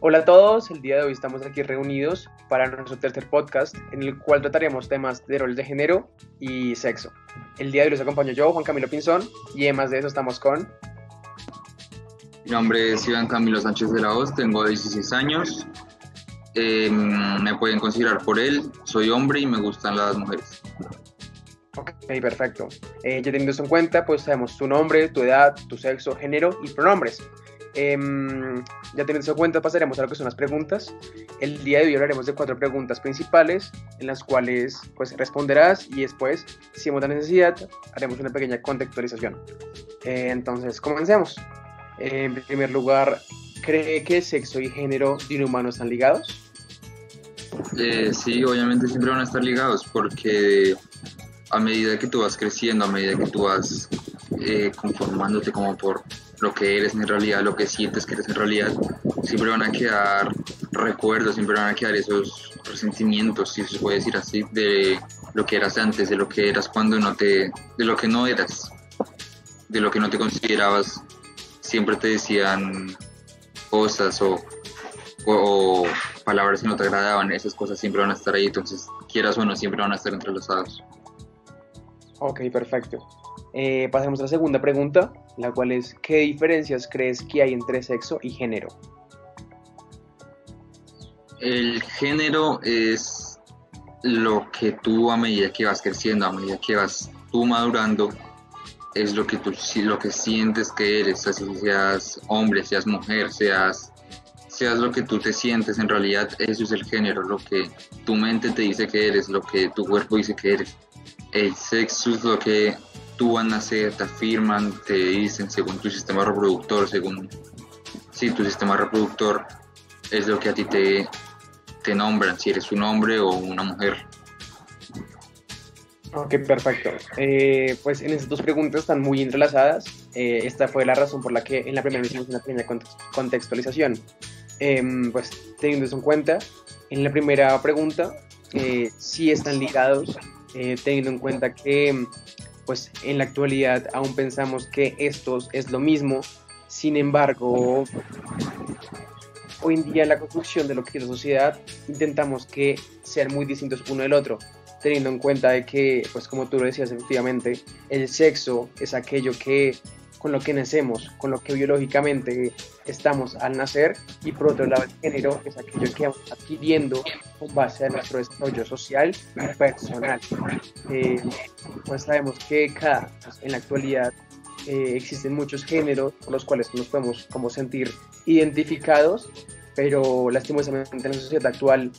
Hola a todos, el día de hoy estamos aquí reunidos para nuestro tercer podcast en el cual trataremos temas de roles de género y sexo. El día de hoy los acompaño yo, Juan Camilo Pinzón, y además de eso estamos con... Mi nombre es Iván Camilo Sánchez de la Hoz, tengo 16 años, em, me pueden considerar por él, soy hombre y me gustan las mujeres. Ok, perfecto. Eh, ya teniendo eso en cuenta, pues sabemos tu nombre, tu edad, tu sexo, género y pronombres. Em, ya teniendo eso en cuenta, pasaremos a lo que son las preguntas. El día de hoy hablaremos de cuatro preguntas principales en las cuales pues responderás y después, si hemos la necesidad, haremos una pequeña contextualización. Eh, entonces, comencemos. en primer lugar, ¿cree que sexo y género de un humano están ligados? Eh, sí, obviamente siempre van a estar ligados porque a medida que tú vas creciendo, a medida que tú vas eh, conformándote como por lo que eres en realidad, lo que sientes que eres en realidad, siempre van a quedar recuerdos, siempre van a quedar esos resentimientos, si se puede decir así, de lo que eras antes, de lo que eras cuando no te, de lo que no eras, de lo que no te considerabas, siempre te decían cosas o, o, palabras que no te agradaban, esas cosas siempre van a estar ahí, entonces quieras o no, siempre van a estar entrelazados. Ok, perfecto. Eh, pasemos a la segunda pregunta, la cual es, ¿qué diferencias crees que hay entre sexo y género? El género es lo que tú a medida que vas creciendo, a medida que vas tú madurando, es lo que tú lo que sientes que eres, así seas hombre, seas mujer, seas seas lo que tú te sientes, en realidad eso es el género, lo que tu mente te dice que eres, lo que tu cuerpo dice que eres. El sexo es lo que tú van a nacer, te afirman, te dicen según tu sistema reproductor, según si tu sistema reproductor es lo que a ti te, te nombran, si eres un hombre o una mujer. Ok, perfecto. Eh, pues en estas dos preguntas están muy entrelazadas. Eh, esta fue la razón por la que en la primera hicimos una primera contextualización. Em, pues teniendo eso en cuenta, en la primera pregunta eh, sí están ligados, teniendo en cuenta que pues en la actualidad aún pensamos que esto es lo mismo, sin embargo, hoy en día en la construcción de lo que es la sociedad intentamos que sean muy distintos uno del otro, teniendo en cuenta de que, pues como tú lo decías efectivamente, el sexo es aquello que con lo que nacemos, con lo que biológicamente estamos al nacer, y por otro lado el género es aquello que vamos adquiriendo con base a nuestro desarrollo social y personal. Eh, pues sabemos que cada, pues, en la actualidad eh, existen muchos géneros por los cuales nos podemos como sentir identificados, pero lastimosamente en la sociedad actual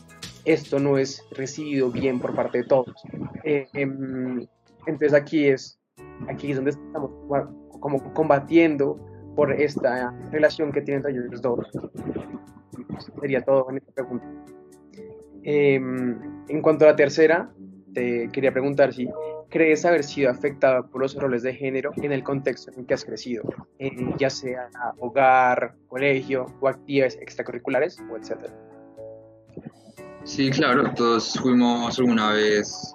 esto no es recibido bien por parte de todos. Eh, em, entonces aquí es, aquí es donde estamos como combatiendo por esta relación que tienen ellos dos. Sería todo en esta pregunta. Em, en cuanto a la tercera, te quería preguntar si crees haber sido afectada por los roles de género en el contexto en que has crecido, ya sea hogar, colegio o actividades extracurriculares o etcétera. Sí, claro, todos fuimos alguna vez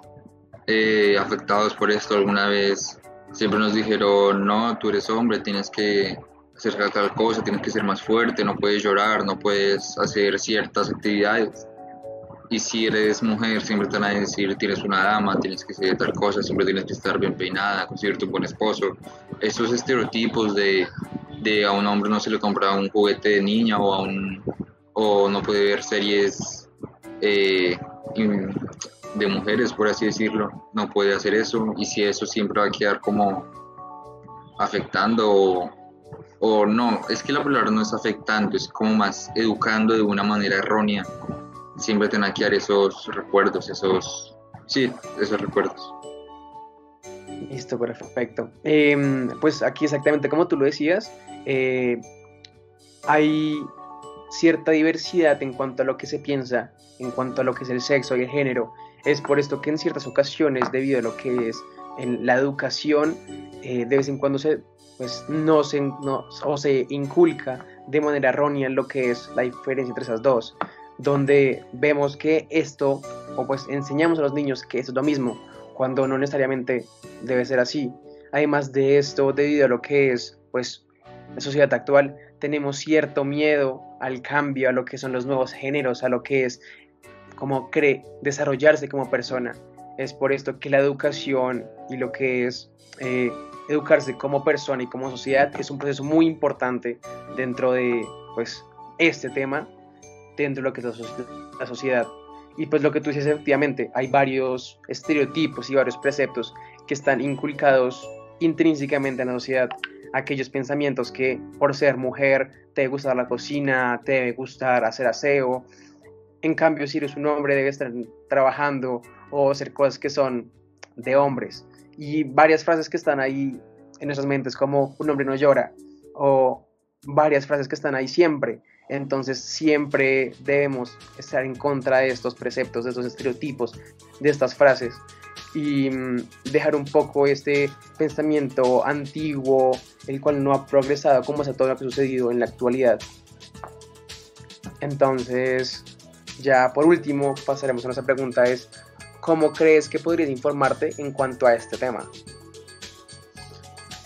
eh, afectados por esto, alguna vez siempre nos dijeron, no, tú eres hombre, tienes que hacer tal cosa, tienes que ser más fuerte, no puedes llorar, no puedes hacer ciertas actividades. Y si eres mujer, siempre te van a decir, tienes una dama, tienes que hacer tal cosa, siempre tienes que estar bien peinada, conseguirte un buen esposo. Esos estereotipos de, de a un hombre no se le compra un juguete de niña o, a un, o no puede ver series eh, de mujeres, por así decirlo, no puede hacer eso y si eso siempre va a quedar como afectando o, no, es que la palabra no es afectando, es como más educando de una manera errónea, siempre tener que dar esos recuerdos, esos, sí, esos recuerdos. Listo, perfecto. Em, pues aquí exactamente como tú lo decías, eh, hay cierta diversidad en cuanto a lo que se piensa, en cuanto a lo que es el sexo y el género, es por esto que en ciertas ocasiones, debido a lo que es en la educación, eh, de vez en cuando se, pues, no se, no, o se inculca de manera errónea lo que es la diferencia entre esas dos, donde vemos que esto, o pues enseñamos a los niños que esto es lo mismo, cuando no necesariamente debe ser así. Además de esto, debido a lo que es pues la sociedad actual, tenemos cierto miedo al cambio, a lo que son los nuevos géneros, a lo que es como cree desarrollarse como persona. Es por esto que la educación y lo que es eh, educarse como persona y como sociedad es un proceso muy importante dentro de pues, este tema, dentro de lo que es la, sociedad. Y pues lo que tú dices, efectivamente, hay varios estereotipos y varios preceptos que están inculcados intrínsecamente en la sociedad. Aquellos pensamientos que por ser mujer te debe la cocina, te debe hacer aseo. En cambio, si eres un hombre, debes estar trabajando o hacer cosas que son de hombres y varias frases que están ahí en nuestras mentes, como un hombre no llora, o varias frases que están ahí siempre. Entonces siempre debemos estar en contra de estos preceptos, de estos estereotipos, de estas frases y mm, dejar un poco este pensamiento antiguo, el cual no ha progresado como es todo lo que ha sucedido en la actualidad. Entonces, ya por último, pasaremos a nuestra pregunta es, ¿cómo crees que podrías informarte en cuanto a este tema?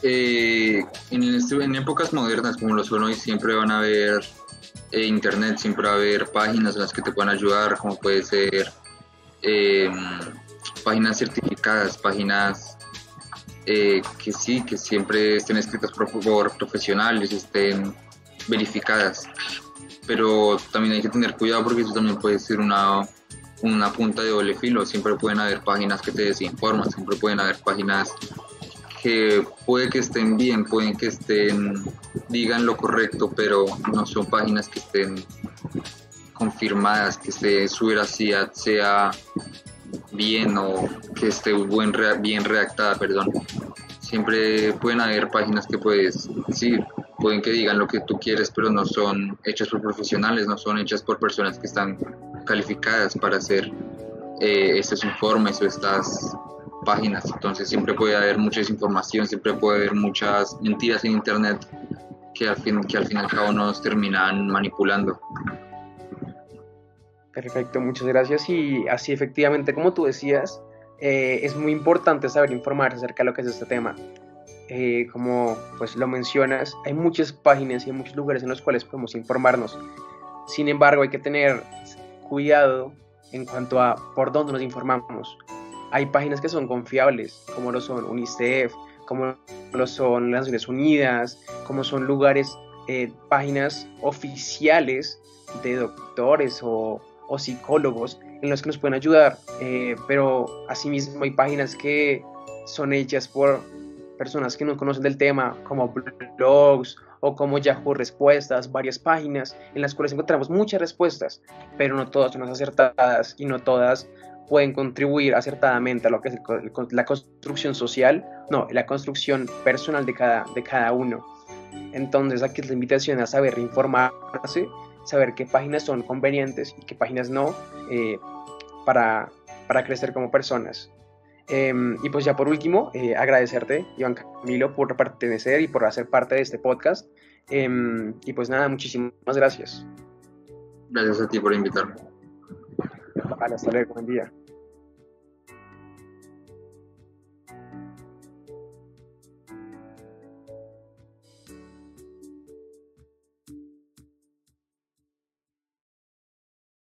Eh, en, épocas modernas como lo son hoy siempre van a haber eh, internet, siempre va a haber páginas en las que te puedan ayudar, como puede ser em, páginas certificadas, páginas eh, que sí, que siempre estén escritas por, por profesionales, estén verificadas. Pero también hay que tener cuidado porque eso también puede ser una una punta de doble filo. Siempre pueden haber páginas que te desinforman, siempre pueden haber páginas que puede que estén bien, pueden que estén, digan lo correcto, pero no son páginas que estén confirmadas, que esté, su veracidad sea bien o que esté buen, bien redactada, perdón. Siempre pueden haber páginas que puedes, sí, pueden que digan lo que tú quieres, pero no son hechas por profesionales, no son hechas por personas que están calificadas para hacer eh, estos informes o estas páginas. Entonces siempre puede haber mucha desinformación, siempre puede haber muchas mentiras en Internet que al fin, que al fin y al cabo nos terminan manipulando. Perfecto, muchas gracias. Y así efectivamente, como tú decías, eh, es muy importante saber informarse acerca de lo que es este tema. Eh, como pues lo mencionas, hay muchas páginas y hay muchos lugares en los cuales podemos informarnos. Sin embargo, hay que tener cuidado en cuanto a por dónde nos informamos. Hay páginas que son confiables, como lo son UNICEF, como lo son las Naciones Unidas, como son lugares, eh, páginas oficiales de doctores o, psicólogos en los que nos pueden ayudar, eh, pero asimismo hay páginas que son hechas por personas que no conocen del tema, como blogs o como Yahoo Respuestas, varias páginas en las cuales encontramos muchas respuestas, pero no todas son acertadas y no todas pueden contribuir acertadamente a lo que es la construcción social, no, la construcción personal de cada, de cada uno. Entonces aquí es la invitación a saber informarse, saber qué páginas son convenientes y qué páginas no eh, para, para crecer como personas. Em, y pues ya por último, eh, agradecerte, Iván Camilo, por pertenecer y por hacer parte de este podcast. Em, y pues nada, muchísimas gracias. Gracias a ti por invitarme. Vale, hasta luego, buen día.